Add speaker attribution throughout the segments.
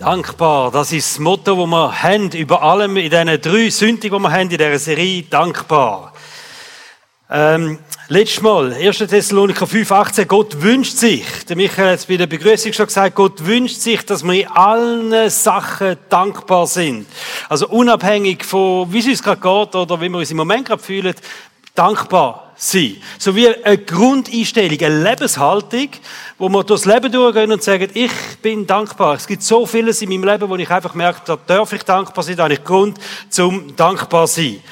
Speaker 1: Dankbar, das ist das Motto, das wir haben, über allem in diesen drei Sünden, die wir haben in dieser Serie, dankbar. Ähm, letztes Mal, 1. Thessaloniker 5, 18, Gott wünscht sich, der Michael hat es bei der Begrüßung schon gesagt, Gott wünscht sich, dass wir in allen Sachen dankbar sind. Also unabhängig von, wie es uns gerade geht oder wie wir uns im Moment gerade fühlen, dankbar sein. So wie eine Grundeinstellung, eine Lebenshaltung, wo wir durchs Leben durchgehen und sagen, ich bin dankbar. Es gibt so vieles in meinem Leben, wo ich einfach merke, da darf ich dankbar sein, da habe ich Grund zum dankbar sein.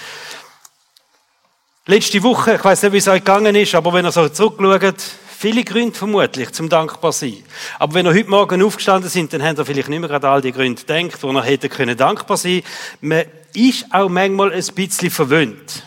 Speaker 1: Letzte Woche, ich weiß nicht, wie es euch gegangen ist, aber wenn ihr so zurückschaut, viele Gründe vermutlich zum dankbar sein. Aber wenn ihr heute Morgen aufgestanden sind, dann habt ihr vielleicht nicht mehr gerade all die Gründe gedacht, wo ihr hätte dankbar sein. Man ist auch manchmal ein bisschen verwöhnt.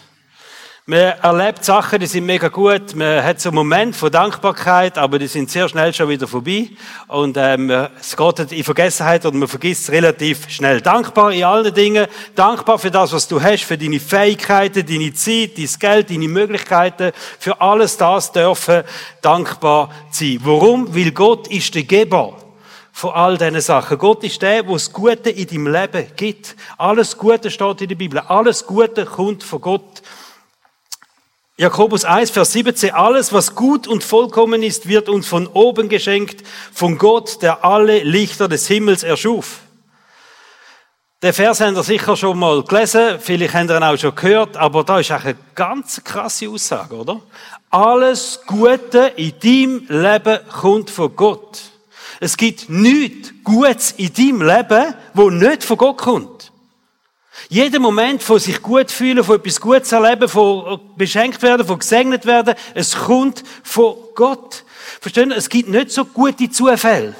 Speaker 1: Man erlebt Sachen, die sind mega gut. Man hat so einen Moment von Dankbarkeit, aber die sind sehr schnell schon wieder vorbei. Und ähm, es geht in Vergessenheit und man vergisst es relativ schnell. Dankbar in allen Dingen. Dankbar für das, was du hast, für deine Fähigkeiten, deine Zeit, dein Geld, deine Möglichkeiten. Für alles das dürfen dankbar sein. Warum? Weil Gott ist der Geber von all diesen Sachen. Gott ist der, der das Gute in deinem Leben gibt. Alles Gute steht in der Bibel. Alles Gute kommt von Gott. Jakobus 1, Vers 17, alles, was gut und vollkommen ist, wird uns von oben geschenkt, von Gott, der alle Lichter des Himmels erschuf. Der Vers haben ihr sicher schon mal gelesen, vielleicht habt ihr ihn auch schon gehört, aber da ist auch eine ganz krasse Aussage, oder? Alles Gute in deinem Leben kommt von Gott. Es gibt nichts Gutes in deinem Leben, wo nicht von Gott kommt. Jeder Moment von sich gut fühlen, von etwas Gutes erleben, von beschenkt werden, von gesegnet werden, es kommt von Gott. Verstehen? Es gibt nicht so gute Zufälle.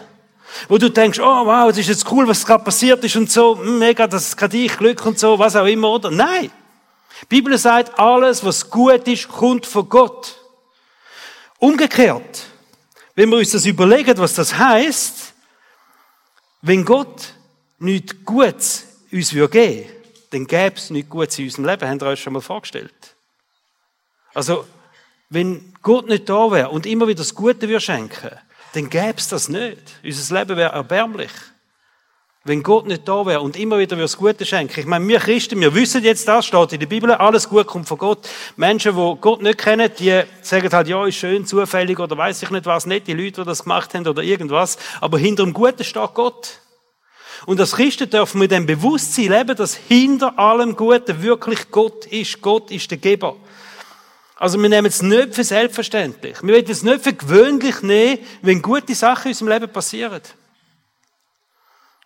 Speaker 1: Wo du denkst, oh wow, das ist jetzt cool, was gerade passiert ist und so, hm, mega, das ist gerade ich, Glück und so, was auch immer, oder? Nein. Die Bibel sagt, alles, was gut ist, kommt von Gott. Umgekehrt, wenn wir uns das überlegen, was das heißt, wenn Gott nichts Gutes uns geben würde, dann gäbe es nichts Gutes in unserem Leben. Habt ihr euch schon mal vorgestellt? Also, wenn Gott nicht da wäre und immer wieder das Gute würde schenken, dann gäbe es das nicht. Unser Leben wäre erbärmlich. Wenn Gott nicht da wäre und immer wieder das Gute schenken. Ich meine, wir Christen, wir wissen jetzt das, steht in der Bibel, alles gut kommt von Gott. Menschen, die Gott nicht kennen, die sagen halt, ja, ist schön, zufällig oder weiß ich nicht was, nicht die Leute, die das gemacht haben oder irgendwas. Aber hinter dem Guten steht Gott. Und als Christen dürfen wir mit dem Bewusstsein leben, dass hinter allem Guten wirklich Gott ist. Gott ist der Geber. Also wir nehmen es nicht für selbstverständlich. Wir wollen es nicht für gewöhnlich nehmen, wenn gute Sachen in unserem Leben passieren.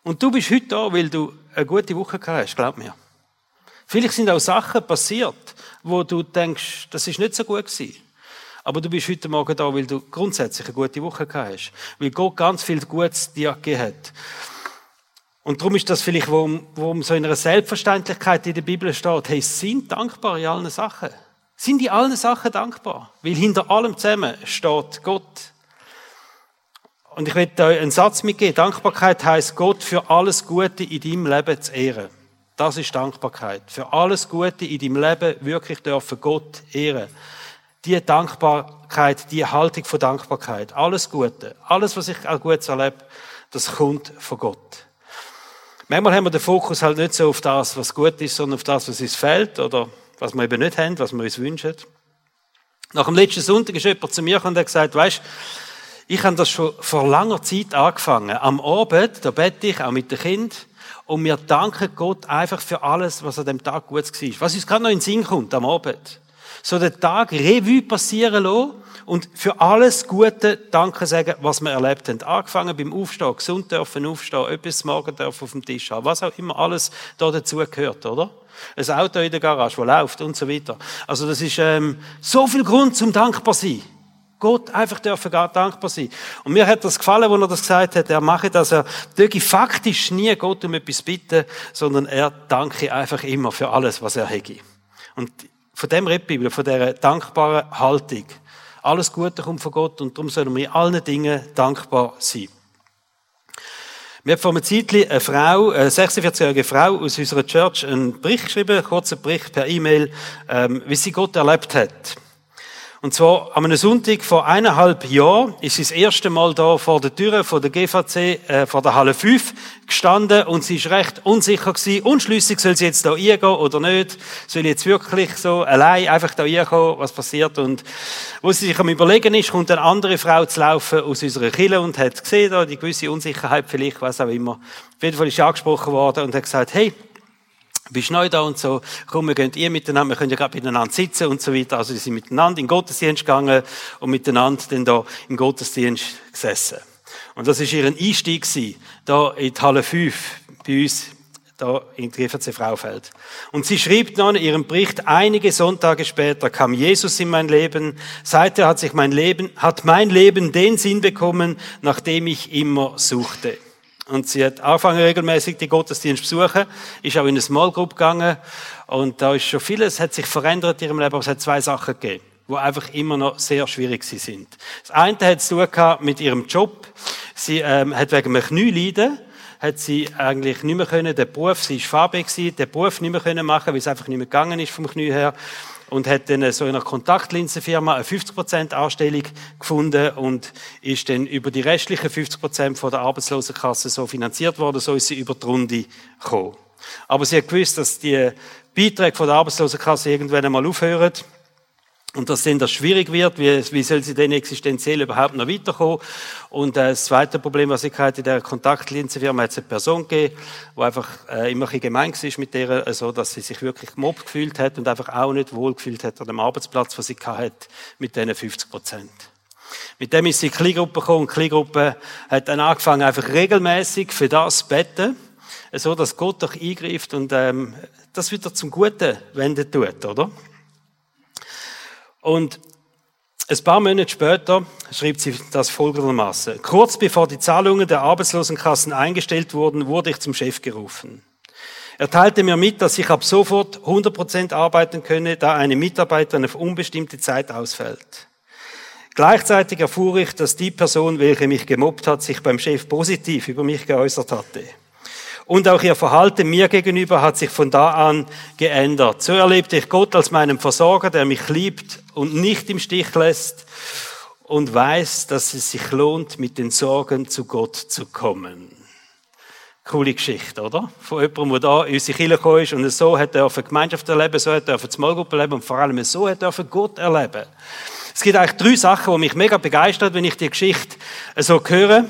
Speaker 1: Und du bist heute da, weil du eine gute Woche gehabt hast, glaub mir. Vielleicht sind auch Sachen passiert, wo du denkst, das ist nicht so gut gewesen. Aber du bist heute Morgen da, weil du grundsätzlich eine gute Woche gehabt hast. Weil Gott ganz viel Gutes dir gegeben hat. Und darum ist das vielleicht, wo, wo so in einer Selbstverständlichkeit in der Bibel steht, hey, sind dankbar in allen Sachen. Sind in allen Sachen dankbar. Weil hinter allem zusammen steht Gott. Und ich möchte euch einen Satz mitgeben. Dankbarkeit heißt Gott für alles Gute in deinem Leben zu ehren. Das ist Dankbarkeit. Für alles Gute in deinem Leben wirklich dürfen Gott ehren. Die Dankbarkeit, die Haltung von Dankbarkeit. Alles Gute. Alles, was ich auch gut erlebe, das kommt von Gott. Manchmal haben wir den Fokus halt nicht so auf das, was gut ist, sondern auf das, was uns fehlt oder was wir eben nicht haben, was wir uns wünschen. Nach dem letzten Sonntag ist jemand zu mir und hat gesagt, weißt, ich habe das schon vor langer Zeit angefangen. Am Abend, da bete ich auch mit dem Kind und wir danken Gott einfach für alles, was an dem Tag gut war. Was uns gerade noch in den Sinn kommt am Abend. So den Tag Revue passieren lassen und für alles Gute Danke sagen, was wir erlebt haben. Angefangen beim Aufstehen, gesund dürfen aufstehen, etwas morgen dürfen auf dem Tisch haben, was auch immer alles da dazu gehört, oder? Ein Auto in der Garage, das läuft und so weiter. Also das ist ähm, so viel Grund zum dankbar sein. Gott einfach dürfen dankbar sein. Und mir hat das gefallen, wo er das gesagt hat. Er mache das, er dürfe faktisch nie Gott um etwas bitten, sondern er danke einfach immer für alles, was er hätte. Und von dem redet Bibel, von dieser dankbaren Haltung. Alles Gute kommt von Gott und darum sollen wir in allen Dingen dankbar sein. Mir hat vor einem Zeitchen eine Frau, eine 46-jährige Frau aus unserer Church einen Bericht geschrieben, einen kurzen Bericht per E-Mail, ähm, wie sie Gott erlebt hat. Und zwar am Sonntag vor eineinhalb Jahren ist sie das erste Mal da vor der Tür von der GVC, äh, vor der Halle 5 gestanden und sie ist recht unsicher gewesen, unschlüssig, soll sie jetzt da eingehen oder nicht, soll sie jetzt wirklich so allein einfach da reinkommen, was passiert? Und wo sie sich am überlegen ist, kommt eine andere Frau zu laufen aus unserer Kille und hat gesehen, da die gewisse Unsicherheit vielleicht, was auch immer. Auf jeden Fall ist sie angesprochen worden und hat gesagt, hey, bist neu da und so, komm, wir gehen ihr miteinander, wir können ja gerade miteinander sitzen und so weiter. Also, sie sind miteinander in den Gottesdienst gegangen und miteinander dann da im Gottesdienst gesessen. Und das ist ihr Einstieg gewesen, da in die Halle 5, bei uns, da in die GVC Fraufeld. Und sie schrieb dann in ihrem Bericht, einige Sonntage später kam Jesus in mein Leben. Seither hat sich mein Leben, hat mein Leben den Sinn bekommen, nach dem ich immer suchte. Und sie hat angefangen regelmäßig die Gottesdienst besuchen, ist auch in eine Small Group gegangen und da ist schon vieles, hat sich verändert in ihrem Leben, aber es hat zwei Sachen gegeben, die einfach immer noch sehr schwierig sind. Das eine hat zu tun mit ihrem Job. Sie ähm, hat wegen einem Knieleiden hat sie eigentlich nicht mehr können, der Beruf, sie ist farbig gewesen, den Beruf nicht mehr können machen, weil es einfach nicht mehr gegangen ist vom Knie her und hat dann so in einer Kontaktlinsenfirma eine 50% Anstellung gefunden und ist dann über die restlichen 50% von der Arbeitslosenkasse so finanziert worden, so ist sie über die Runde gekommen. Aber sie hat gewusst, dass die Beiträge von der Arbeitslosenkasse irgendwann einmal aufhören und dass dann das schwierig wird, wie, wie soll sie denn existenziell überhaupt noch weiterkommen? Und äh, das zweite Problem, was ich hatte in der Kontaktlinsenfirma, hat es eine Person gegeben, die einfach äh, immer ein gemein war mit der, also, dass sie sich wirklich gemobbt gefühlt hat und einfach auch nicht wohl gefühlt hat an dem Arbeitsplatz, was sie hatte, mit diesen 50 Prozent. Mit dem ist sie in die Kleingruppe gekommen und die Kleingruppe hat dann angefangen, einfach regelmäßig für das zu beten, so dass Gott doch eingreift und ähm, das wieder zum Guten wenden tut, oder? Und ein paar Monate später schrieb sie das folgendermaßen. Kurz bevor die Zahlungen der Arbeitslosenkassen eingestellt wurden, wurde ich zum Chef gerufen. Er teilte mir mit, dass ich ab sofort 100% arbeiten könne, da eine Mitarbeiterin auf unbestimmte Zeit ausfällt. Gleichzeitig erfuhr ich, dass die Person, welche mich gemobbt hat, sich beim Chef positiv über mich geäußert hatte. Und auch ihr Verhalten mir gegenüber hat sich von da an geändert. So erlebte ich Gott als meinen Versorger, der mich liebt und nicht im Stich lässt und weiß, dass es sich lohnt, mit den Sorgen zu Gott zu kommen. Coole Geschichte, oder? Von jemandem, der da in unsere Kirche gekommen ist und so hat er Gemeinschaft erleben, so hat er Smallgruppe erleben und vor allem so hat er Gott erleben. Es gibt eigentlich drei Sachen, die mich mega begeistert, wenn ich die Geschichte so höre.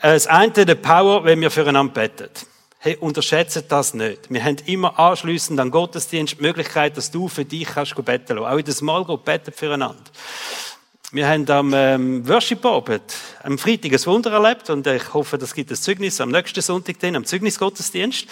Speaker 1: Das eine, der Power, wenn wir füreinander beten. Hey, unterschätzt das nicht. Wir haben immer anschliessend an Gottesdienst die Möglichkeit, dass du für dich kannst beten lassen. Auch in der Small Group beten füreinander. Wir haben am ähm, Worship-Abend am Freitag ein Wunder erlebt und ich hoffe, das gibt ein Zeugnis am nächsten Sonntag, dann, am Zeugnisgottesdienst.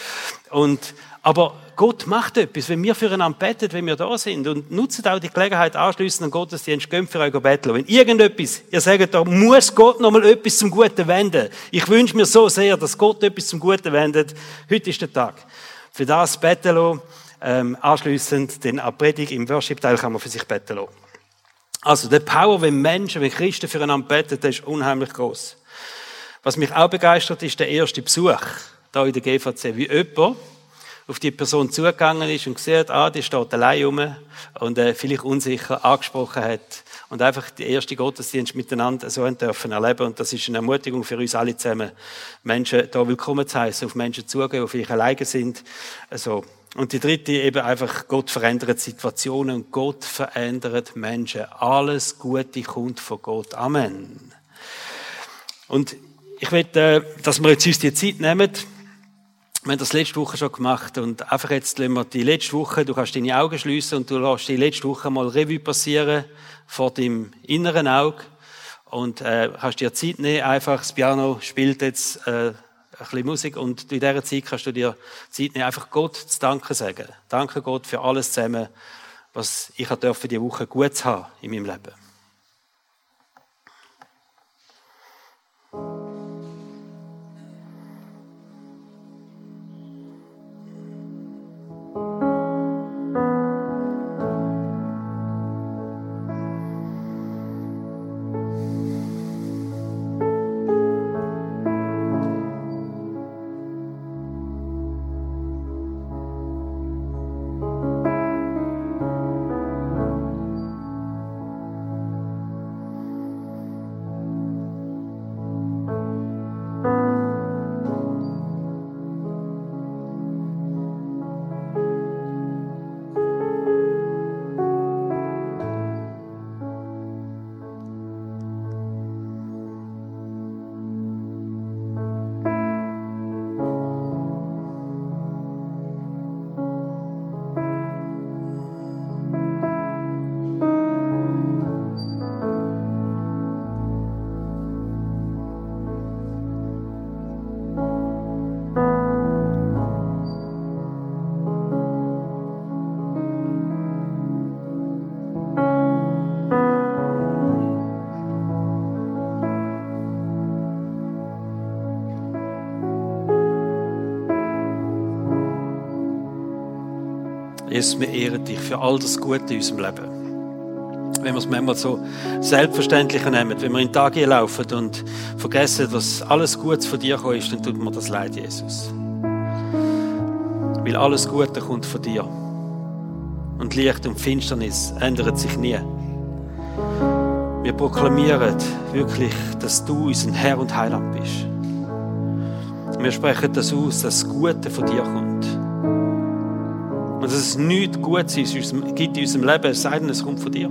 Speaker 1: Und aber Gott macht etwas, wenn wir füreinander beten, wenn wir da sind. Und nutzt auch die Gelegenheit anschließend an Gottesdienst, geht für euch beten. Wenn irgendetwas, ihr sagt, da muss Gott nochmal etwas zum Guten wenden. Ich wünsche mir so sehr, dass Gott etwas zum Guten wendet. Heute ist der Tag. Für das beten lassen. Ähm, anschliessend den Predigt im Worship-Teil kann man für sich beten lassen. Also, der Power, wenn Menschen, wenn Christen füreinander beten, der ist unheimlich groß. Was mich auch begeistert, ist der erste Besuch da in der GVC. Wie jemand, auf die Person zugegangen ist und gesehen ah, die steht allein rum und äh, vielleicht unsicher angesprochen hat und einfach die erste Gottesdienst miteinander so dürfen erleben und das ist eine Ermutigung für uns alle zusammen, Menschen da willkommen zu heißen, auf Menschen zugehen, die vielleicht alleine sind, also und die dritte eben einfach, Gott verändert Situationen und Gott verändert Menschen. Alles Gute kommt von Gott. Amen. Und ich will, äh, dass wir jetzt uns die Zeit nehmen, wir haben das letzte Woche schon gemacht und einfach jetzt lassen wir die letzte Woche, du kannst deine Augen schließen und du lässt die letzte Woche mal Revue passieren vor deinem inneren Auge und äh, kannst dir Zeit nehmen, einfach das Piano spielt jetzt äh, ein bisschen Musik und in dieser Zeit kannst du dir Zeit nehmen, einfach Gott zu danken sagen. Danke Gott für alles zusammen, was ich für die Woche gut haben in meinem Leben. Jesus, wir ehren dich für all das Gute in unserem Leben. Wenn wir es manchmal so selbstverständlich nehmen, wenn wir in den Tag laufen und vergessen, dass alles Gutes von dir ist, dann tut mir das leid, Jesus. Weil alles Gute kommt von dir. Und Licht und Finsternis ändern sich nie. Wir proklamieren wirklich, dass du unser Herr und Heiland bist. Wir sprechen das aus, dass das Gute von dir kommt. Und dass es nichts Gutes gibt in unserem Leben, es sei denn, es kommt von dir.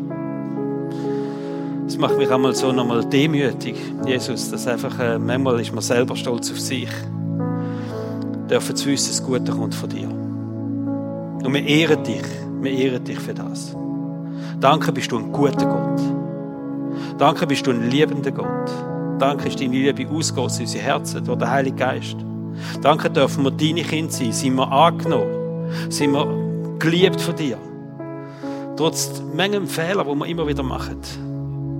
Speaker 1: Das macht mich einmal so nochmal demütig, Jesus, dass einfach, äh, manchmal ist man selber stolz auf sich. Dürfen zu wissen, das Gute kommt von dir. Und wir ehren dich, wir ehren dich für das. Danke, bist du ein guter Gott. Danke, bist du ein liebender Gott. Danke, ist deine Liebe ausgegossen in unsere Herzen durch den Heiligen Geist. Danke, dürfen wir deine Kinder sein, sind wir angenommen, sind wir geliebt von dir. Trotz Mengen Fehler, die wir immer wieder machen.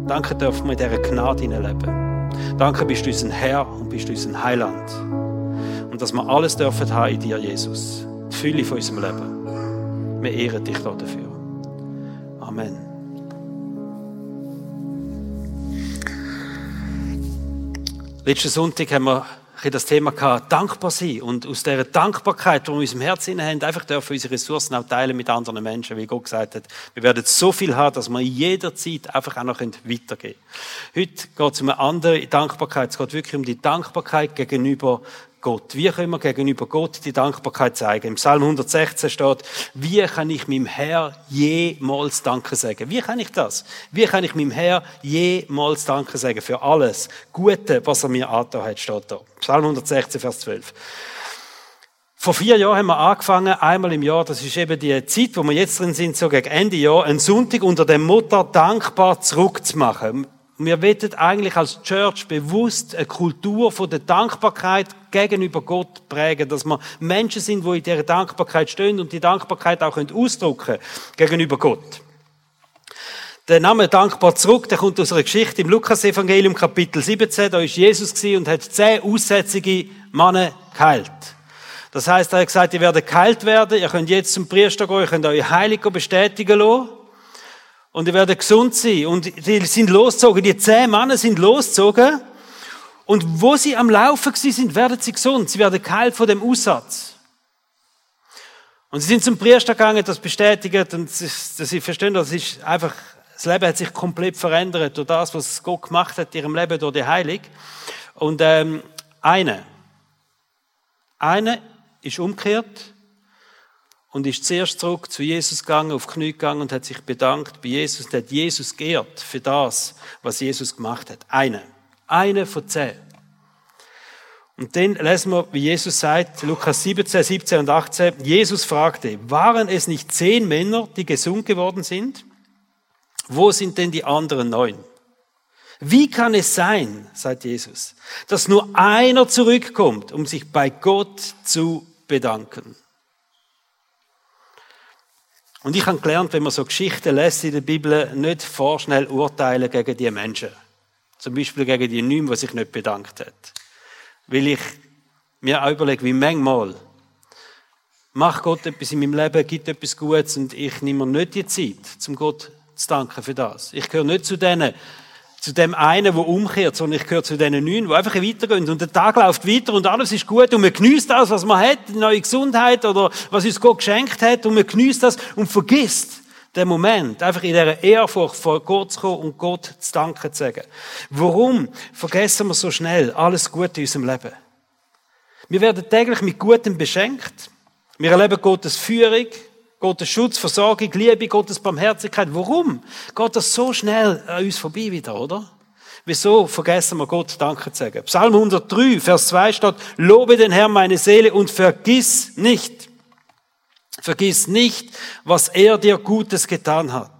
Speaker 1: Danke, dürfen wir in dieser Gnade leben. Danke, bist du unser Herr und bist du unser Heiland. Und dass wir alles dürfen haben in dir, Jesus. Die Fülle von unserem Leben. Wir ehren dich dafür. Amen. Letzten Sonntag haben wir das Thema gehabt, dankbar sein. Und aus dieser Dankbarkeit, die wir in unserem Herzen haben, einfach dürfen unsere Ressourcen auch teilen mit anderen Menschen, wie Gott gesagt hat. Wir werden so viel haben, dass wir jederzeit einfach auch noch weitergehen können. Heute geht es um eine andere Dankbarkeit. Es geht wirklich um die Dankbarkeit gegenüber Gott? Wie können wir gegenüber Gott die Dankbarkeit zeigen? Im Psalm 116 steht, wie kann ich meinem Herr jemals Danke sagen? Wie kann ich das? Wie kann ich meinem Herr jemals Danke sagen für alles Gute, was er mir angetan hat, steht da. Psalm 116, Vers 12. Vor vier Jahren haben wir angefangen, einmal im Jahr, das ist eben die Zeit, wo wir jetzt drin sind, so gegen Ende Jahr, einen Sonntag unter dem Motto dankbar zurückzumachen. Wir wollen eigentlich als Church bewusst eine Kultur von der Dankbarkeit gegenüber Gott prägen, dass wir Menschen sind, die in dieser Dankbarkeit stehen und die Dankbarkeit auch ausdrücken können gegenüber Gott. Der Name Dankbar zurück, der kommt aus einer Geschichte im Lukas-Evangelium, Kapitel 17. Da ist Jesus und hat zehn aussätzige Männer geheilt. Das heißt, er hat gesagt, ihr werdet geheilt werden, ihr könnt jetzt zum Priester gehen, ihr könnt euch heilig bestätigen lassen und die werden gesund sein. Und die sind losgezogen, die zehn Männer sind losgezogen. Und wo sie am Laufen sind, werden sie gesund. Sie werden geheilt von dem Aussatz. Und sie sind zum Priester gegangen, das bestätigt, und sie verstehen, das ist einfach, das Leben hat sich komplett verändert durch das, was Gott gemacht hat in ihrem Leben durch die Heilig. Und ähm, eine, eine ist umgekehrt und ist zuerst zurück zu Jesus gegangen, auf Knie gegangen und hat sich bedankt bei Jesus und hat Jesus geehrt für das, was Jesus gemacht hat. Eine. Eine von zehn. Und dann lesen wir, wie Jesus sagt, Lukas 17, 17 und 18, Jesus fragte, waren es nicht zehn Männer, die gesund geworden sind? Wo sind denn die anderen neun? Wie kann es sein, sagt Jesus, dass nur einer zurückkommt, um sich bei Gott zu bedanken? Und ich habe gelernt, wenn man so Geschichten lässt in der Bibel, nicht vorschnell urteilen gegen die Menschen. Zum Beispiel gegen die Neun, die sich nicht bedankt hat. Weil ich mir auch überlege, wie manchmal macht Gott etwas in meinem Leben, gibt etwas Gutes und ich nehme mir nicht die Zeit, um Gott zu danken für das. Ich gehöre nicht zu denen, zu dem einen, der umkehrt, sondern ich gehöre zu den neun, die einfach weitergehen. Und der Tag läuft weiter und alles ist gut und man genießt das, was man hat, neue Gesundheit oder was uns Gott geschenkt hat und man genießt das und vergisst den Moment, einfach in dieser Ehrfurcht vor Gott zu kommen und Gott zu danken zu sagen. Warum vergessen wir so schnell alles Gute in unserem Leben? Wir werden täglich mit Gutem beschenkt. Wir erleben Gottes Führung, Gottes Schutz, Versorgung, Liebe, Gottes Barmherzigkeit. Warum geht das so schnell an uns vorbei wieder, oder? Wieso vergessen wir Gott Danke zu sagen? Psalm 103, Vers 2 steht, Lobe den Herrn meine Seele und vergiss nicht, vergiss nicht, was er dir Gutes getan hat.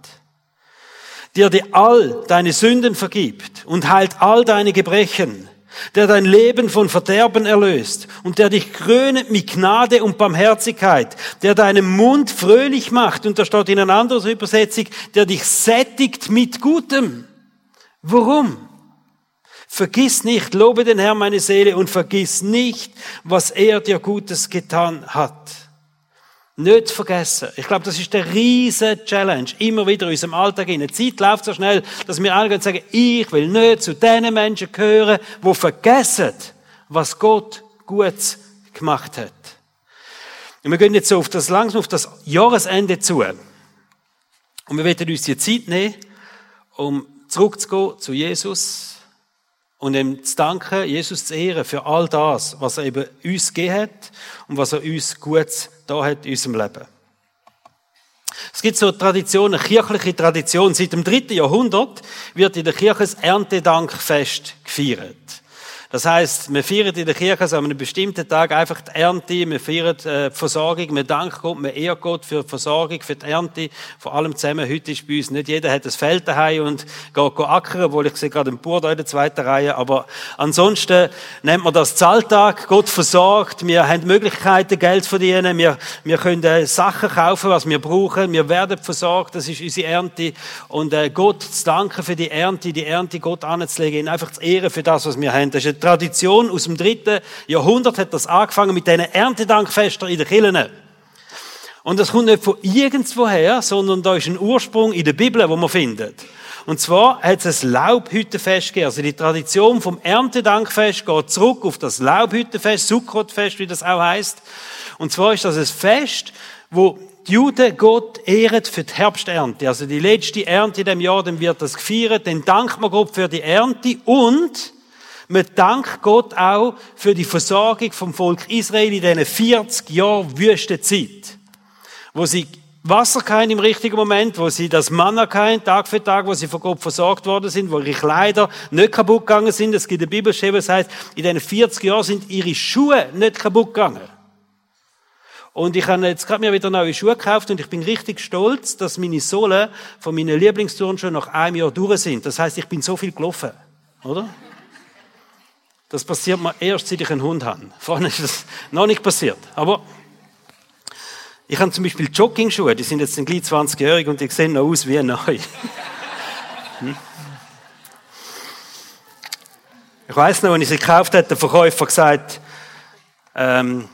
Speaker 1: Dir all deine Sünden vergibt und heilt all deine Gebrechen der dein Leben von Verderben erlöst und der dich krönet mit Gnade und Barmherzigkeit, der deinen Mund fröhlich macht und da steht in einer anderen Übersetzung, der dich sättigt mit Gutem. Warum? Vergiss nicht, lobe den Herrn meine Seele und vergiss nicht, was er dir Gutes getan hat. Nicht vergessen. Ich glaube, das ist der riesen Challenge. Immer wieder in unserem Alltag. Die Zeit läuft so schnell, dass wir alle sagen, ich will nicht zu den Menschen gehören, die vergessen, was Gott Gutes gemacht hat. Und wir gehen jetzt so auf das, langsam auf das Jahresende zu. Und wir werden uns die Zeit nehmen, um zurückzugehen zu Jesus und ihm zu danken, Jesus zu ehren für all das, was er eben uns gegeben hat und was er uns gut da hat in unserem Leben. Es gibt so Traditionen, kirchliche Tradition. Seit dem dritten Jahrhundert wird in der Kirche das Erntedankfest gefeiert. Das heißt, wir feiern in der Kirche also an einem bestimmten Tag einfach die Ernte, wir feiern äh, die Versorgung, wir danken Gott, wir ehren Gott für die Versorgung, für die Ernte, vor allem zusammen. Heute ist bei uns nicht jeder hat ein Feld daheim und geht, geht ackern, obwohl ich sehe gerade einen Bauer da in der zweiten Reihe, aber ansonsten nennt man das Zahltag, Gott versorgt, wir haben Möglichkeiten, Geld zu verdienen, wir, wir können äh, Sachen kaufen, was wir brauchen, wir werden versorgt, das ist unsere Ernte. Und äh, Gott zu danken für die Ernte, die Ernte Gott anzulegen, einfach zu ehren für das, was wir haben. Das ist Tradition aus dem dritten Jahrhundert hat das angefangen mit diesen Erntedankfesten in den Kirchen. Und das kommt nicht von irgendwoher, sondern da ist ein Ursprung in der Bibel, wo man findet. Und zwar hat es ein Laubhüttenfest gegeben. Also die Tradition vom Erntedankfest geht zurück auf das Laubhüttenfest, Sukkotfest, wie das auch heißt. Und zwar ist das ein Fest, wo die Juden Gott ehren für die Herbsternte. Also die letzte Ernte in dem Jahr, dann wird das gefeiert, dann dankt man Gott für die Ernte und man dankt Gott auch für die Versorgung vom Volk Israel in diesen 40 Jahren Wüstenzeit. Wo sie Wasser kein im richtigen Moment, wo sie das Manna kein Tag für Tag, wo sie von Gott versorgt worden sind, wo ihre Kleider nicht kaputt gegangen sind. Es gibt eine Bibelstelle, das heißt, in diesen 40 Jahren sind ihre Schuhe nicht kaputt gegangen. Und ich habe jetzt gerade mir wieder neue Schuhe gekauft und ich bin richtig stolz, dass meine Sohlen von meinen Lieblingsturnschuhen nach einem Jahr durch sind. Das heißt, ich bin so viel gelaufen, oder? Das passiert mir erst, seit ich einen Hund habe. Vorne ist das noch nicht passiert. Aber ich habe zum Beispiel Jogging-Schuhe, die sind jetzt gleich 20-jährig und die sehen noch aus wie neu. Hm? Ich weiß noch, als ich sie gekauft habe, hat der Verkäufer gesagt, ähm,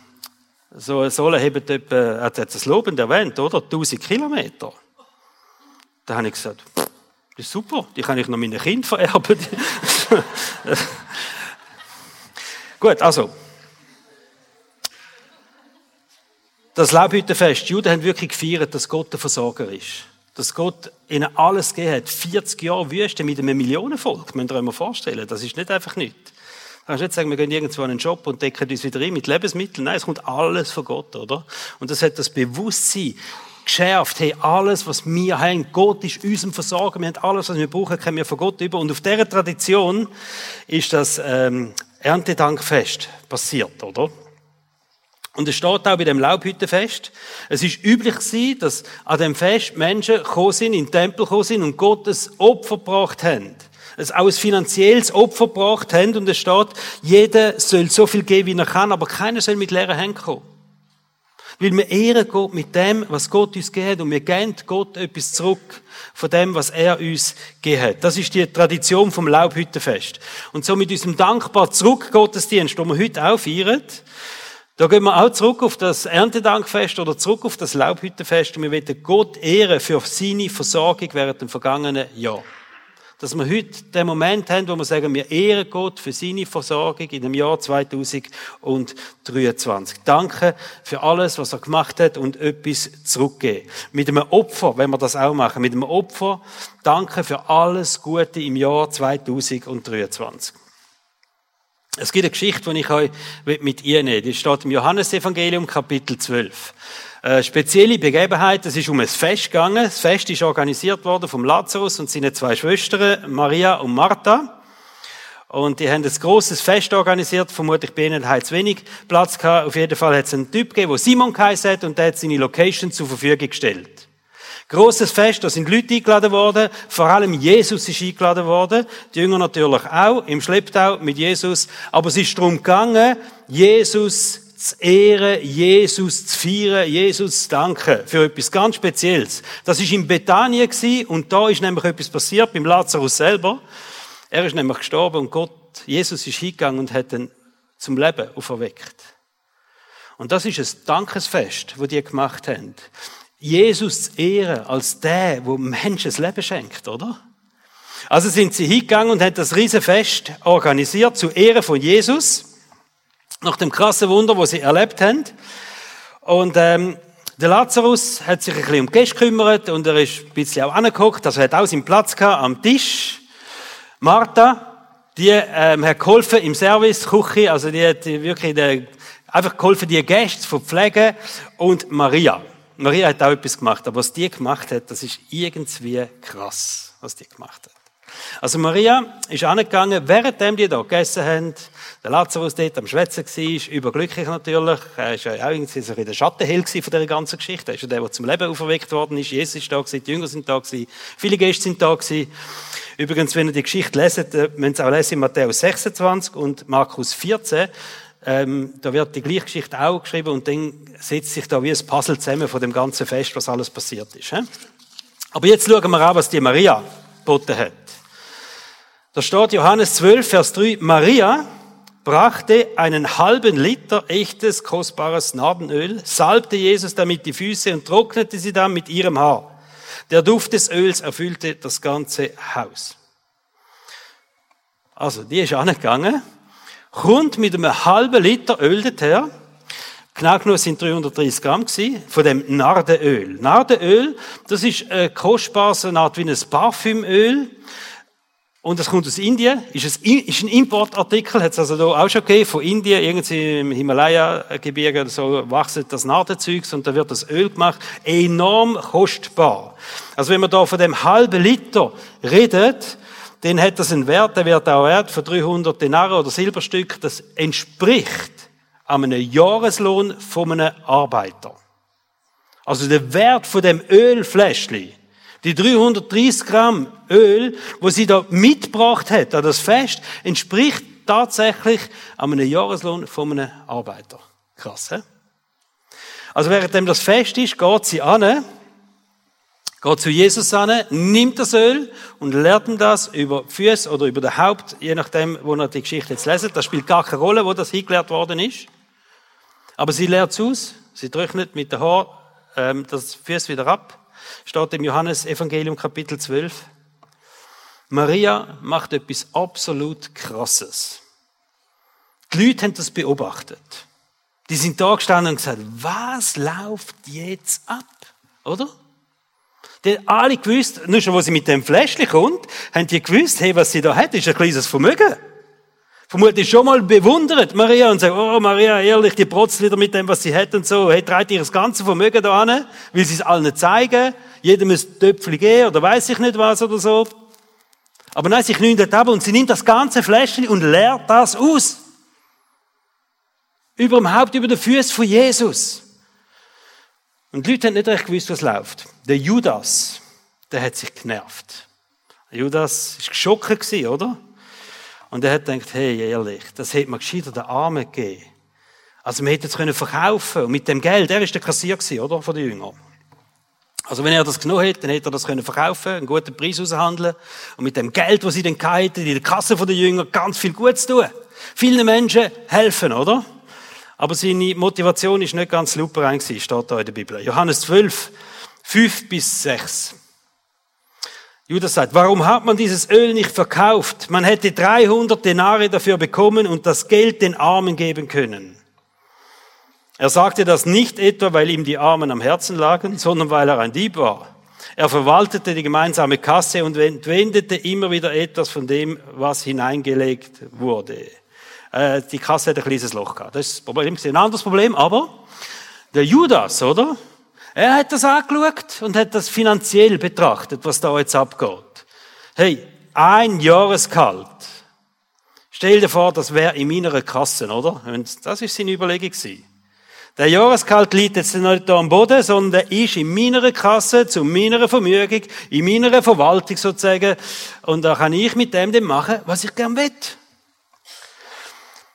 Speaker 1: so eine Sohle hat das lobend erwähnt, oder? 1000 Kilometer. Da habe ich gesagt, das ist super, die kann ich noch meinen Kind vererben. Gut, also. Das Laubhüttenfest, die Juden haben wirklich gefeiert, dass Gott der Versorger ist. Dass Gott ihnen alles gegeben hat. 40 Jahre Wüste mit einem Millionenvolk. Müsst ihr euch mal vorstellen. Das ist nicht einfach nichts. Du kannst nicht sagen, wir gehen irgendwo an einen Job und decken uns wieder ein mit Lebensmitteln. Nein, es kommt alles von Gott, oder? Und das hat das Bewusstsein geschärft. Hey, alles, was wir haben, Gott ist unserem Versorger. Wir haben alles, was wir brauchen, können wir von Gott über. Und auf dieser Tradition ist das, ähm, Erntedankfest passiert, oder? Und es steht auch bei dem Laubhüttenfest, es ist üblich gewesen, dass an dem Fest Menschen gekommen sind, in den Tempel gekommen sind und Gottes Opfer gebracht haben. Es auch ein finanzielles Opfer gebracht haben und es steht, jeder soll so viel geben, wie er kann, aber keiner soll mit leeren Händen kommen. Weil wir ehren Gott mit dem, was Gott uns gegeben hat und wir geben Gott etwas zurück von dem, was er uns gegeben hat. Das ist die Tradition vom Laubhüttenfest. Und so mit unserem dankbar zurück Gottesdienst, den wir heute auch feiern, da gehen wir auch zurück auf das Erntedankfest oder zurück auf das Laubhüttenfest und wir wollen Gott ehren für seine Versorgung während dem vergangenen Jahr dass wir heute den Moment haben, wo wir sagen, wir ehren Gott für seine Versorgung in dem Jahr 2023. Danke für alles, was er gemacht hat und etwas zurückgeben. Mit einem Opfer, wenn wir das auch machen, mit einem Opfer, danke für alles Gute im Jahr 2023. Es gibt eine Geschichte, die ich euch mit ihr nehme. Die steht im Johannesevangelium, Kapitel 12. Äh, spezielle Begebenheit, es ist um ein Fest gegangen. Das Fest ist organisiert worden vom Lazarus und seine zwei Schwestern, Maria und Martha. Und die haben ein grosses Fest organisiert. Vermutlich bei ihnen hat es wenig Platz gehabt. Auf jeden Fall hat es einen Typ gegeben, der Simon geheißen hat und der hat seine Location zur Verfügung gestellt. Grosses Fest, da sind Leute eingeladen worden, vor allem Jesus ist eingeladen worden, die Jünger natürlich auch, im Schlepptau mit Jesus, aber es ist darum gegangen, Jesus zu ehren, Jesus zu feiern, Jesus zu danken für etwas ganz Spezielles. Das ist in Bethanien und da ist nämlich etwas passiert beim Lazarus selber. Er ist nämlich gestorben und Gott, Jesus ist hingegangen und hat ihn zum Leben auferweckt. Und das ist ein Dankesfest, wo die gemacht haben. Jesus zu ehren als der, wo Menschen das Leben schenkt, oder? Also sind sie hingegangen und haben das Riesenfest organisiert zu Ehren von Jesus, nach dem krassen Wunder, wo sie erlebt haben. Und ähm, der Lazarus hat sich ein bisschen um Gäste gekümmert und er ist ein bisschen auch angeguckt, also er hat auch seinen Platz gehabt am Tisch. Martha, die ähm, hat geholfen im Service, Küche, also die hat wirklich die, einfach geholfen, die Gäste zu pflegen. Und Maria. Maria hat auch etwas gemacht, aber was die gemacht hat, das ist irgendwie krass, was die gemacht hat. Also Maria ist angegangen, währenddem die da gegessen haben, der Lazarus dort am Schwätzen war, überglücklich natürlich. Er war ja auch irgendwie so in der Schattenhell von dieser ganzen Geschichte. Er ist ja der, der zum Leben auferweckt worden ist. Jesus ist da gewesen, die Jünger sind da gewesen, viele Gäste sind da gewesen. Übrigens, wenn ihr die Geschichte leset, äh, müsst ihr auch lesen in Matthäus 26 und Markus 14. Ähm, da wird die gleiche Geschichte auch geschrieben und dann setzt sich da wie ein Puzzle zusammen von dem ganzen Fest, was alles passiert ist. He? Aber jetzt schauen wir an, was die Maria geboten hat. Da steht Johannes 12, Vers 3, Maria brachte einen halben Liter echtes, kostbares Narbenöl, salbte Jesus damit die Füße und trocknete sie dann mit ihrem Haar. Der Duft des Öls erfüllte das ganze Haus. Also, die ist angegangen, kommt mit einem halben Liter Öl dorthin, Genau genommen sind 330 Gramm gewesen, von dem Nardenöl. Nardenöl, das ist ein kostbares, eine Art wie ein Parfümöl. Und das kommt aus Indien, ist, ein, Importartikel, hat es also da auch schon gegeben, von Indien, irgendwie im Himalaya-Gebirge so, wachsen das Nadenzeugs und da wird das Öl gemacht, enorm kostbar. Also wenn man da von dem halben Liter redet, dann hat das einen Wert, der wird auch wert von 300 Denare oder Silberstück, das entspricht einem Jahreslohn von einem Arbeiter. Also der Wert von dem Ölfläschchen die 330 Gramm Öl, wo sie da mitgebracht hat an das Fest, entspricht tatsächlich einem Jahreslohn von einem Arbeiter. Krass, he? Also währenddem das Fest ist, geht sie an, geht zu Jesus an, nimmt das Öl und lernt ihm das über Füße oder über den Haupt, je nachdem, wo er die Geschichte jetzt lesen. Das spielt gar keine Rolle, wo das hingelehrt worden ist. Aber sie lehrt es aus, sie trocknet mit dem Haar ähm, das Füße wieder ab steht im Johannes Evangelium Kapitel 12. Maria macht etwas absolut Krasses. Die Leute haben das beobachtet. Die sind da gestanden und gesagt, was läuft jetzt ab? Oder? Die haben alle gewusst, nur schon, wo sie mit dem Fläschchen kommt, haben die gewusst, hey, was sie da hat, ist ein kleines Vermögen. Vermutlich schon mal bewundert, Maria, und sagt, oh, Maria, ehrlich, die protzt wieder mit dem, was sie hat und so. Hey, treibt ihr das ganze Vermögen da an, will sie es allen zeigen. Jedem ein Töpfchen geben, oder weiß ich nicht was oder so. Aber nein, sie knündet ab und sie nimmt das ganze Fläschchen und leert das aus. Über dem Haupt, über den Füßen von Jesus. Und die Leute haben nicht recht gewusst, was läuft. Der Judas, der hat sich genervt. Judas ist geschockt oder? Und er hat gedacht, hey, ehrlich, das hätte man gescheiter den Armen gegeben. Also man hätte es können verkaufen. Und mit dem Geld, er ist der Kassier gewesen, oder? Von den Jüngern. Also wenn er das genommen hätte, dann hätte er das können verkaufen, einen guten Preis aushandeln und mit dem Geld, das sie dann hatten, in der Kasse der Jünger, ganz viel Gutes tun. Vielen Menschen helfen, oder? Aber seine Motivation ist nicht ganz luperein gewesen, steht da in der Bibel. Johannes 12, 5 bis 6. Judas sagt, warum hat man dieses Öl nicht verkauft? Man hätte 300 Denare dafür bekommen und das Geld den Armen geben können. Er sagte das nicht etwa, weil ihm die Armen am Herzen lagen, sondern weil er ein Dieb war. Er verwaltete die gemeinsame Kasse und entwendete immer wieder etwas von dem, was hineingelegt wurde. Äh, die Kasse hat ein kleines Loch gehabt. Das ist das Problem. Ein anderes Problem, aber der Judas, oder? Er hat das angeschaut und hat das finanziell betrachtet, was da jetzt abgeht. Hey, ein Jahreskalt. Stell dir vor, das wäre in meiner Kasse, oder? Und das ist seine Überlegung gewesen. Der Jahreskalt liegt jetzt nicht da am Boden, sondern ist in meiner Kasse, zu meiner Vermögung, in meiner Verwaltung sozusagen. Und da kann ich mit dem dann machen, was ich gern will.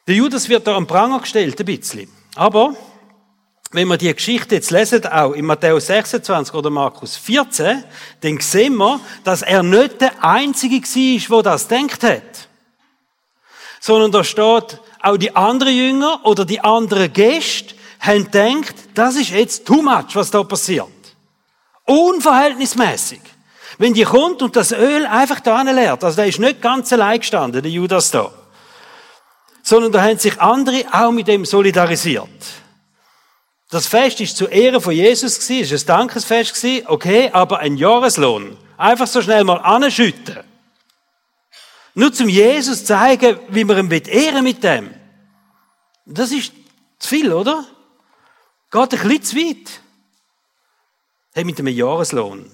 Speaker 1: Der Judas wird da am Pranger gestellt, ein bisschen. Aber wenn wir die Geschichte jetzt lesen, auch in Matthäus 26 oder Markus 14, dann sehen wir, dass er nicht der Einzige war, der das denkt hat. Sondern da steht, auch die anderen Jünger oder die anderen Gäste haben gedacht, das ist jetzt too much, was da passiert. Unverhältnismäßig. Wenn die kommt und das Öl einfach da leert, also der ist nicht ganz allein gestanden, der Judas da, sondern da haben sich andere auch mit dem solidarisiert. Das Fest ist zu Ehren von Jesus gewesen, ist ein Dankesfest gewesen, okay, aber ein Jahreslohn. Einfach so schnell mal anschütten. Nur zum Jesus zeigen, wie man ihn ehren mit dem. Das ist zu viel, oder? Geht ein bisschen zu weit. Hey, mit einem Jahreslohn.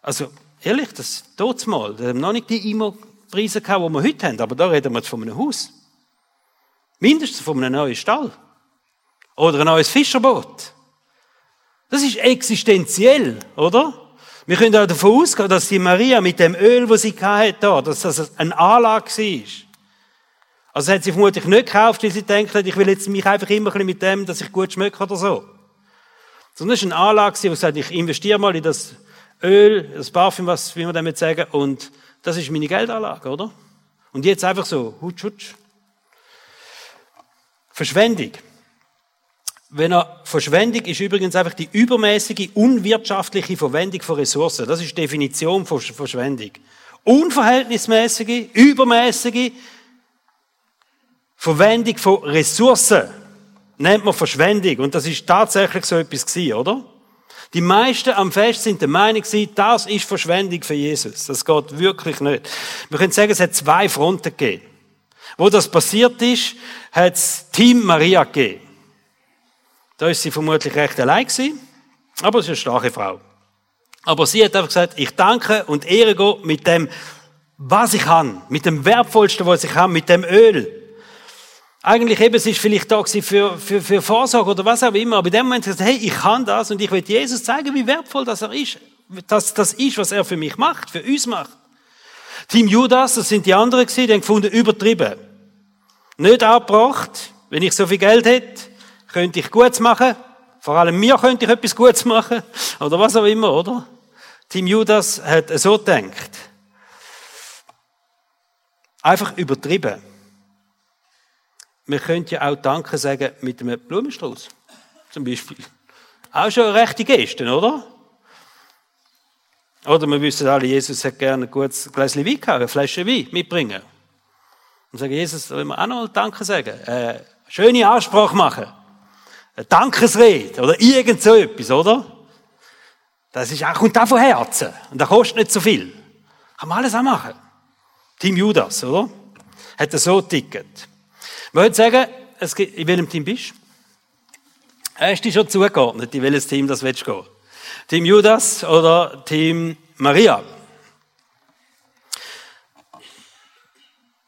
Speaker 1: Also, ehrlich, das tut mal. Wir haben noch nicht die IMO-Preise gehabt, die wir heute haben, aber da reden wir jetzt von einem Haus. Mindestens von einem neuen Stall. Oder ein neues Fischerboot. Das ist existenziell, oder? Wir können auch davon ausgehen, dass die Maria mit dem Öl, das sie hatte, dass das eine Anlage war. Also hat sie vermutlich nicht gekauft, weil sie denkt, ich will jetzt mich einfach immer ein mit dem, dass ich gut schmecke oder so. Sondern es war eine Anlage, die sagt, ich investiere mal in das Öl, das Parfüm, was, wie wir damit sagen, und das ist meine Geldanlage, oder? Und jetzt einfach so, hutsch, hutsch. Verschwendung. Wenn er Verschwendung ist übrigens einfach die übermäßige, unwirtschaftliche Verwendung von Ressourcen. Das ist die Definition von Verschwendung. Unverhältnismäßige, übermäßige Verwendung von Ressourcen nennt man Verschwendung. Und das ist tatsächlich so etwas gewesen, oder? Die meisten am Fest sind der Meinung gewesen, das ist Verschwendung für Jesus. Das geht wirklich nicht. Wir können sagen, es hat zwei Fronten gegeben. Wo das passiert ist, hat es Team Maria gegeben. Da ist sie vermutlich recht allein gewesen, aber sie ist eine starke Frau. Aber sie hat einfach gesagt, ich danke und ehre Gott mit dem, was ich kann, mit dem Wertvollsten, was ich habe, mit dem Öl. Eigentlich eben, es ist vielleicht da für, für, für Vorsorge oder was auch immer, aber in dem Moment gesagt, hey, ich kann das und ich will Jesus zeigen, wie wertvoll das er ist, dass das ist, was er für mich macht, für uns macht. Team Judas, das sind die anderen gewesen, die haben gefunden, übertrieben. Nicht abgebracht, wenn ich so viel Geld hätte, könnte ich Gutes machen. Vor allem mir könnte ich etwas Gutes machen. Oder was auch immer, oder? Team Judas hat so gedacht. Einfach übertrieben. Wir könnten ja auch Danke sagen mit einem Blumenstrauß. Zum Beispiel. Auch schon eine rechte Geste, oder? Oder wir wissen alle, Jesus hat gerne ein gutes Gläschen Wein gehabt, eine Flasche Wein mitbringen. Und sagen, Jesus, wollen wir auch noch Danke sagen? Äh, schöne Ansprache machen eine Dankesrede oder irgend so etwas, oder? Das ist auch, kommt auch von Herzen. Und das kostet nicht so viel. Kann man alles auch machen. Team Judas, oder? Hat er so ticket. Ich würde sagen, es gibt, in welchem Team bist du? Hast du schon zugeordnet, in welches Team das willst du gehen? Team Judas oder Team Maria?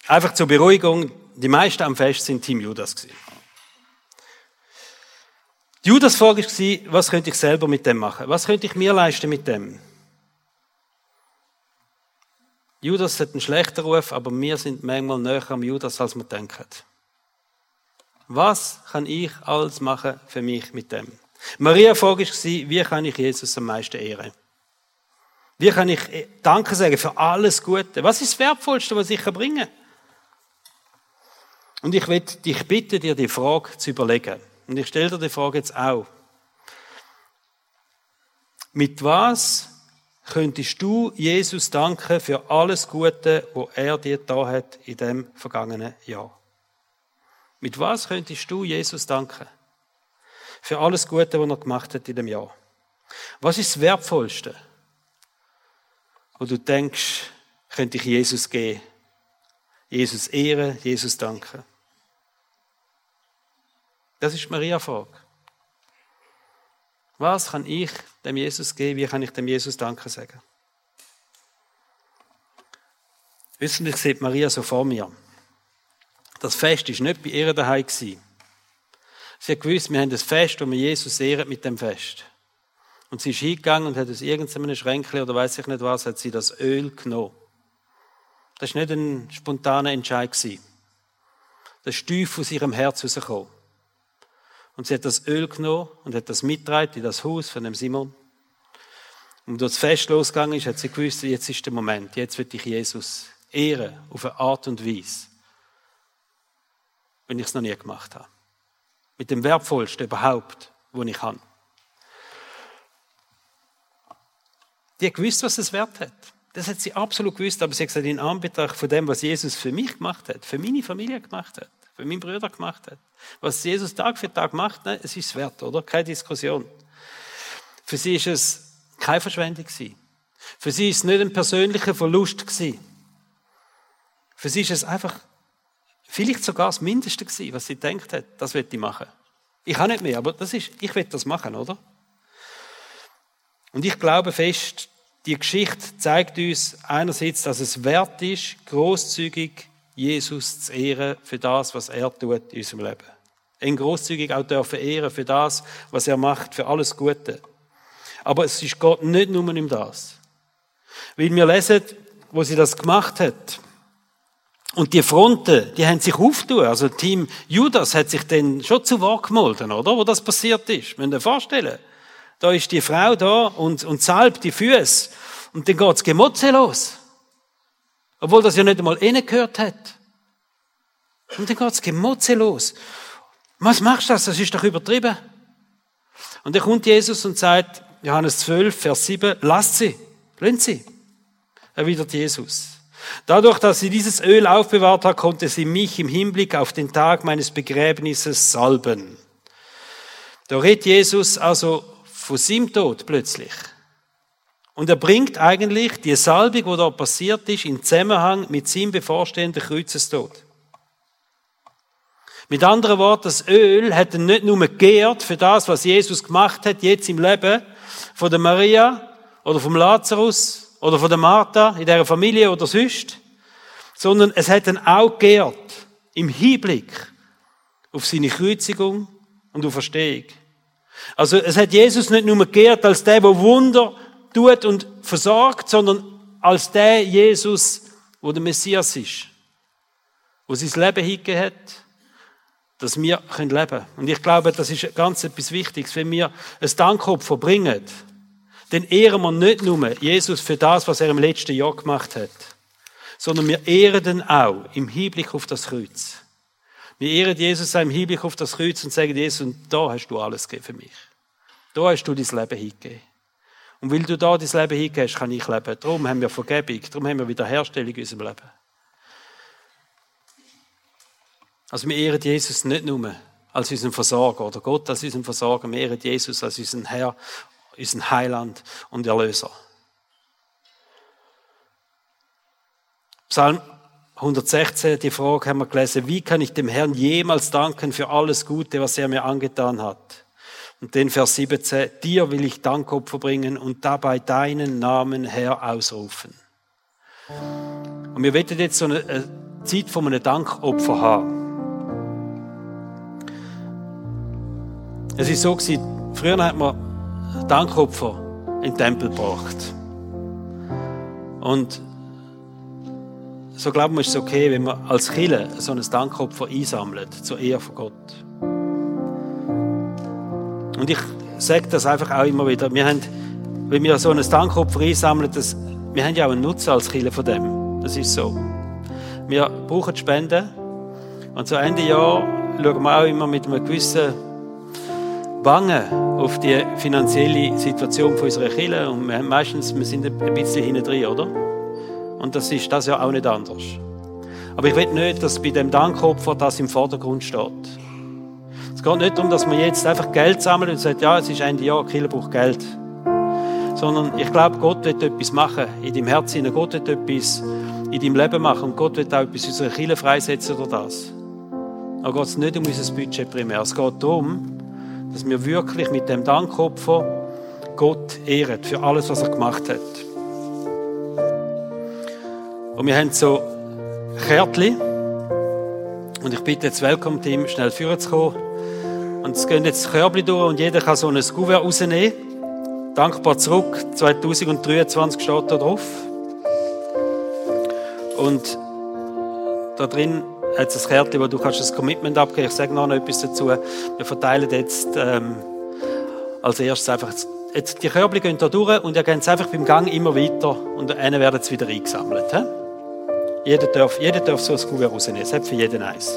Speaker 1: Einfach zur Beruhigung, die meisten am Fest sind Team Judas gewesen. Die Judas-Frage war, was könnte ich selber mit dem machen? Was könnte ich mir leisten mit dem? Judas hat einen schlechten Ruf, aber wir sind manchmal näher am Judas, als wir denken. Was kann ich alles machen für mich mit dem? Maria Frage war, wie kann ich Jesus am meisten ehren? Wie kann ich Danke sagen für alles Gute? Was ist das Wertvollste, was ich bringen kann? Und ich will dich bitten, dir die Frage zu überlegen. Und ich stelle dir die Frage jetzt auch. Mit was könntest du Jesus danken für alles Gute, wo er dir da hat in dem vergangenen Jahr? Mit was könntest du Jesus danken? Für alles Gute, was er gemacht hat in dem Jahr. Was ist das Wertvollste, wo du denkst, könnte ich Jesus geben? Jesus ehren, Jesus danken. Das ist Maria Frage. Was kann ich dem Jesus geben? Wie kann ich dem Jesus Danke sagen? Wissen ich sehe Maria so vor mir. Das Fest ist nicht bei ihr daheim gewesen. Sie hat gewusst, wir haben das Fest, wo wir Jesus ehren mit dem Fest. Und sie ist hingegangen und hat aus irgendeinem Schränkchen oder weiß ich nicht was, hat sie das Öl genommen. Das war nicht ein spontaner Entscheid. Das ist tief aus ihrem Herz herausgekommen. Und sie hat das Öl genommen und hat das mitgetragen in das Haus von dem Simon. Und als das Fest losgegangen ist, hat sie gewusst, jetzt ist der Moment, jetzt wird ich Jesus ehren, auf eine Art und Weise, wenn ich es noch nie gemacht habe. Mit dem Wertvollsten überhaupt, wo ich habe. Die hat gewusst, was es wert hat. Das hat sie absolut gewusst, aber sie hat gesagt, in Anbetracht von dem, was Jesus für mich gemacht hat, für meine Familie gemacht hat, für meine Brüder gemacht hat, was Jesus Tag für Tag macht, ne, es ist wert, oder? Keine Diskussion. Für sie ist es keine Verschwendung gewesen. Für sie ist es nicht ein persönlicher Verlust gewesen. Für sie ist es einfach vielleicht sogar das Mindeste gewesen, was sie denkt hat, das wird ich machen. Ich kann nicht mehr, aber das ist, ich will das machen, oder? Und ich glaube fest, die Geschichte zeigt uns einerseits, dass es wert ist, großzügig Jesus zu ehren für das, was er tut in unserem Leben. Ihn großzügig auch dürfen ehren für das, was er macht, für alles Gute. Aber es ist Gott nicht nur um das. Weil wir lesen, wo sie das gemacht hat. Und die Fronten, die haben sich aufgetan. Also Team Judas hat sich dann schon zu Wort gemolden, oder? Wo das passiert ist. Müsst ihr vorstellen. Da ist die Frau da und, und salbt die Füße. Und dann geht's Gemotze los. Obwohl das ja nicht einmal gehört hat. Und dann geht's Gemotze los. Was machst du das? Das ist doch übertrieben. Und dann kommt Jesus und sagt, Johannes 12, Vers 7, lasst sie, lasst sie. Erwidert Jesus. Dadurch, dass sie dieses Öl aufbewahrt hat, konnte sie mich im Hinblick auf den Tag meines Begräbnisses salben. Da redet Jesus also von seinem Tod plötzlich. Und er bringt eigentlich die Salbung, die da passiert ist, in Zusammenhang mit seinem bevorstehenden Kreuzestod. Mit anderen Worten, das Öl hat er nicht nur geehrt für das, was Jesus gemacht hat, jetzt im Leben, von der Maria oder vom Lazarus oder von der Martha in der Familie oder sonst, sondern es hat ihn auch geehrt im Hinblick auf seine Kreuzigung und auf Verstehung. Also es hat Jesus nicht nur geehrt als der, der Wunder tut und versorgt, sondern als der Jesus, wo der Messias ist, wo sein Leben hingegeben hat, dass wir leben können. Und ich glaube, das ist ganz etwas Wichtiges. Wenn wir ein Dankopfer bringen, dann ehren wir nicht nur Jesus für das, was er im letzten Jahr gemacht hat, sondern wir ehren ihn auch im Hinblick auf das Kreuz. Wir ehren Jesus auch im Hinblick auf das Kreuz und sagen, Jesus, da hast du alles gegeben für mich. Da hast du dein Leben hingegeben. Und weil du da dein Leben hingegeben hast, kann ich leben. Darum haben wir Vergebung, darum haben wir Wiederherstellung in unserem Leben. Also wir ehren Jesus nicht nur als unseren Versorger oder Gott als unseren Versorger, wir ehren Jesus als unseren Herr, unseren Heiland und Erlöser. Psalm 116, die Frage haben wir gelesen, wie kann ich dem Herrn jemals danken für alles Gute, was er mir angetan hat? Und den Vers 17, dir will ich Dankopfer bringen und dabei deinen Namen Herr ausrufen. Und wir werden jetzt so eine Zeit von einem Dankopfer haben. Es ist so gewesen, früher hat man Dankopfer in den Tempel gebracht. Und so glauben wir, ist es okay, wenn man als Killer so ein Dankopfer einsammelt, zur Ehre von Gott. Und ich sage das einfach auch immer wieder. Wir haben, wenn wir so ein Dankopfer einsammeln, das, wir haben ja auch einen Nutzen als Killer von dem. Das ist so. Wir brauchen Spenden. Und zu Ende Jahr schauen wir auch immer mit einem gewissen Bangen auf die finanzielle Situation unserer Kirche. Und wir haben meistens, wir sind ein bisschen hinten drin, oder? Und das ist das ja auch nicht anders. Aber ich will nicht, dass bei dem Dankopfer das im Vordergrund steht. Es geht nicht darum, dass man jetzt einfach Geld sammelt und sagt, ja, es ist Ende Jahr, Kirche braucht Geld. Sondern ich glaube, Gott wird etwas machen in deinem Herzen. Gott wird etwas in deinem Leben machen. Und Gott wird auch etwas in unserer Kirche freisetzen oder das. Aber geht es nicht um unser Budget primär. Es geht darum, dass wir wirklich mit dem Dankopfer Gott ehren für alles, was er gemacht hat. Und wir haben so Kärtchen. Und ich bitte jetzt Welcome-Team schnell führen zu kommen. Und es gehen jetzt Körbchen durch und jeder kann so ein Kuvert rausnehmen. Dankbar zurück, 2023 steht da drauf. Und da drin hat es ein Kärtchen, wo du kannst das Commitment abgeben. Ich sage noch etwas dazu. Wir verteilen jetzt ähm, als erstes einfach jetzt die Körbchen gehen da durch und ihr geht es einfach beim Gang immer weiter und einen werden es wieder eingesammelt. He? Jeder darf, jeder darf so ein Kuvert rausnehmen. Es hat für jeden eins.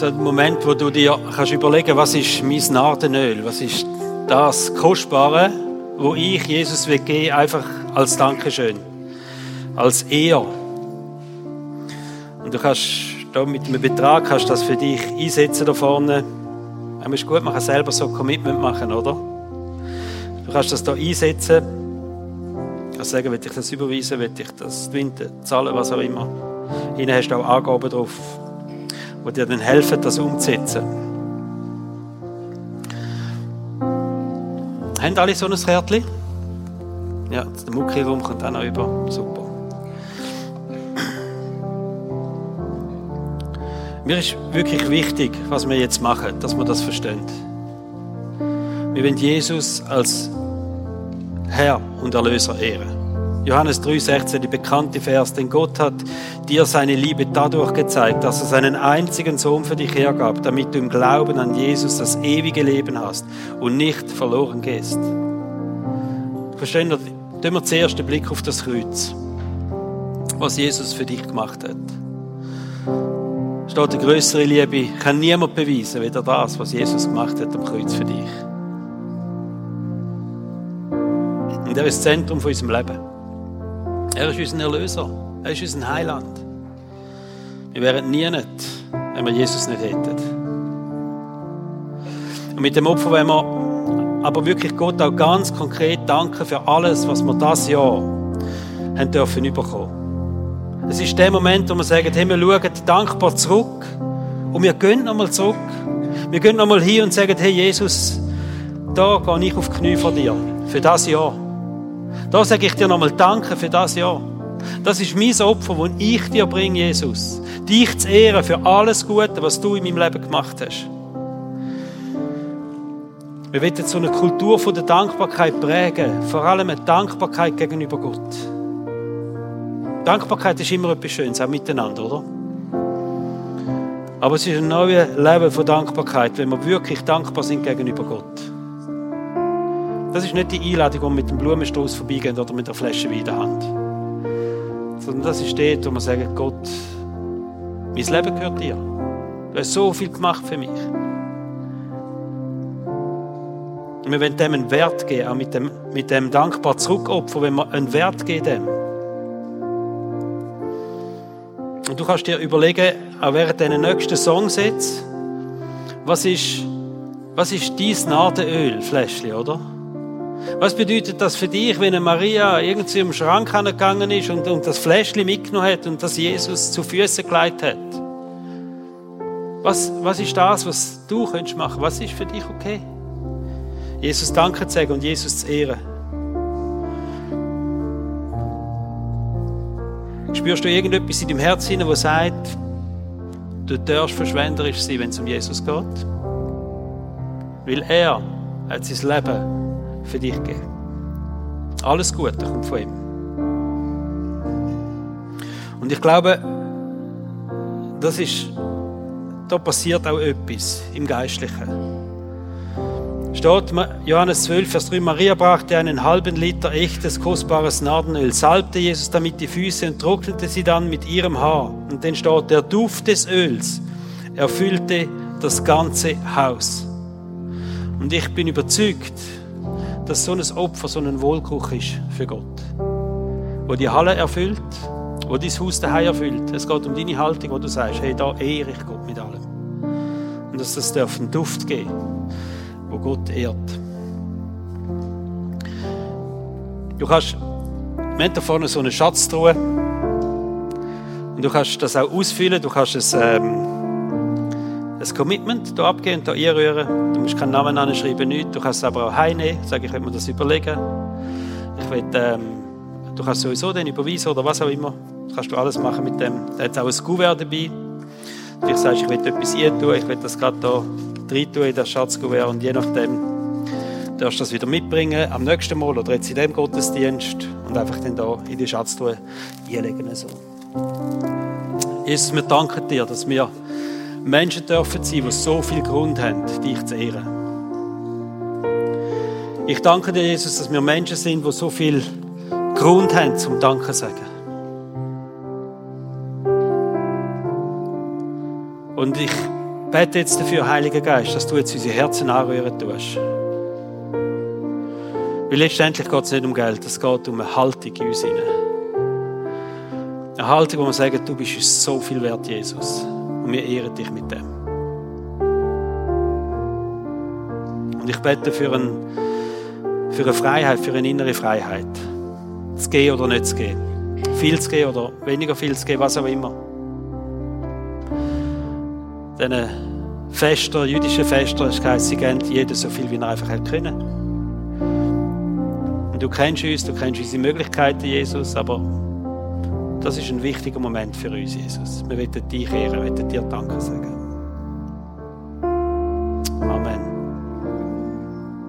Speaker 1: So ein Moment, wo du dir kannst überlegen, was ist mein Nardenöl, was ist das Kostbare, wo ich Jesus will geben, einfach als Dankeschön, als Ehr. Und du kannst da mit einem Betrag kannst das für dich einsetzen da vorne. Es ist gut, man kann selber so ein Commitment machen, oder? Du kannst das da einsetzen. Du kannst sagen, will ich das überweisen, will ich das zahlen, was auch immer. Hinten hast du auch Angaben drauf, die dir dann helfen, das umzusetzen. Haben alle so ein Kärtchen? Ja, der Mucki rum kommt auch noch über. Super. Mir ist wirklich wichtig, was wir jetzt machen, dass wir das verstehen. Wir wollen Jesus als Herr und Erlöser ehren. Johannes 3,16, die bekannte Vers, denn Gott hat dir seine Liebe dadurch gezeigt, dass er seinen einzigen Sohn für dich hergab, damit du im Glauben an Jesus das ewige Leben hast und nicht verloren gehst. Verstehen wir, wir zuerst den Blick auf das Kreuz, was Jesus für dich gemacht hat steht eine größere Liebe, kann niemand beweisen, weder das, was Jesus gemacht hat am Kreuz für dich. Und er ist das Zentrum von unserem Leben. Er ist unser Erlöser. Er ist unser Heiland. Wir wären nie nicht, wenn wir Jesus nicht hätten. Und mit dem Opfer wollen wir aber wirklich Gott auch ganz konkret danken für alles, was wir das Jahr haben dürfen bekommen. Es ist der Moment, wo wir sagen, hey, wir schauen dankbar zurück und wir gehen nochmal zurück. Wir gehen nochmal hin und sagen, hey Jesus, da gehe ich auf die Knie vor dir für das Jahr. Da sage ich dir nochmal Danke für das Jahr. Das ist mein Opfer, das ich dir bringe, Jesus. Dich zu ehren für alles Gute, was du in meinem Leben gemacht hast. Wir wollen so eine Kultur der Dankbarkeit prägen, vor allem eine Dankbarkeit gegenüber Gott. Dankbarkeit ist immer etwas Schönes, auch miteinander, oder? Aber es ist ein neues Level von Dankbarkeit, wenn wir wirklich dankbar sind gegenüber Gott. Das ist nicht die Einladung, wir mit dem Blumenstrauß vorbeigehen oder mit der Flasche Wein in der Hand. Sondern das ist dort, wo wir sagen, Gott, mein Leben gehört dir. Du hast so viel gemacht für mich. Und wir wollen dem einen Wert geben, auch mit dem, mit dem dankbar zurückopfern, wenn wir einen Wert geben dem. Und du kannst dir überlegen, auch während diesen nächsten Songsätzen, was ist, was ist dein Nadenölfläschchen, oder? Was bedeutet das für dich, wenn eine Maria irgendwie im Schrank gegangen ist und, und das Fläschchen mitgenommen hat und das Jesus zu Füßen gelegt hat? Was, was ist das, was du könntest machen? Was ist für dich okay? Jesus Danke zu sagen und Jesus zu ehren. Spürst du irgendetwas in deinem Herzen, das sagt, du darfst verschwenderisch sein, wenn es um Jesus geht? Weil er hat sein Leben für dich gegeben. Alles Gute kommt von ihm. Und ich glaube, das ist, da passiert auch etwas im Geistlichen steht Johannes 12, Vers 3, Maria brachte einen halben Liter echtes, kostbares Nardenöl, salbte Jesus damit die Füße und trocknete sie dann mit ihrem Haar. Und dann steht, der Duft des Öls erfüllte das ganze Haus. Und ich bin überzeugt, dass so ein Opfer so ein Wohlgeruch ist für Gott. Wo die Halle erfüllt, wo dein Haus daheim erfüllt. Es geht um deine Haltung, wo du sagst, hey, da ehre ich Gott mit allem. Und dass das einen Duft geben wo Gott ehrt. Du kannst, wir haben da vorne so eine Schatztruhe und du kannst das auch ausfüllen, du kannst es, ähm, ein Commitment hier abgeben und hier einrühren. Du musst keinen Namen anschreiben, nichts. Du kannst es aber auch heimnehmen, sage ich, will mir das überlegen. Ich will, ähm, du kannst sowieso den überweisen oder was auch immer. Das kannst du alles machen mit dem. Da hat auch ein Kuvert dabei. Du sagst, ich will etwas hier tun, ich will das gerade hier reintun in das Schatzkuvert und je nachdem darfst du das wieder mitbringen am nächsten Mal oder jetzt in dem Gottesdienst und einfach dann da in die Schatztruhe einlegen. So. Jesus, wir danken dir, dass wir Menschen dürfen sein, die so viel Grund haben, dich zu ehren. Ich danke dir, Jesus, dass wir Menschen sind, die so viel Grund haben zum Danken zu sagen. Und ich bete jetzt dafür, Heiliger Geist, dass du jetzt unsere Herzen anrühren tust. Weil letztendlich geht es nicht um Geld, es geht um eine Haltung in uns. Eine Haltung, wo wir sagen, du bist uns so viel wert, Jesus. Und wir ehren dich mit dem. Und ich bete für, ein, für eine Freiheit, für eine innere Freiheit. Zu gehen oder nicht zu gehen. Viel zu gehen oder weniger viel zu gehen, was auch immer. Diese Fester, jüdische Fester, es heisst, sie geben jeder so viel, wie er einfach können. Und du kennst uns, du kennst unsere Möglichkeiten, Jesus, aber das ist ein wichtiger Moment für uns, Jesus. Wir wollen dich ehren, wir wollen dir Danke sagen.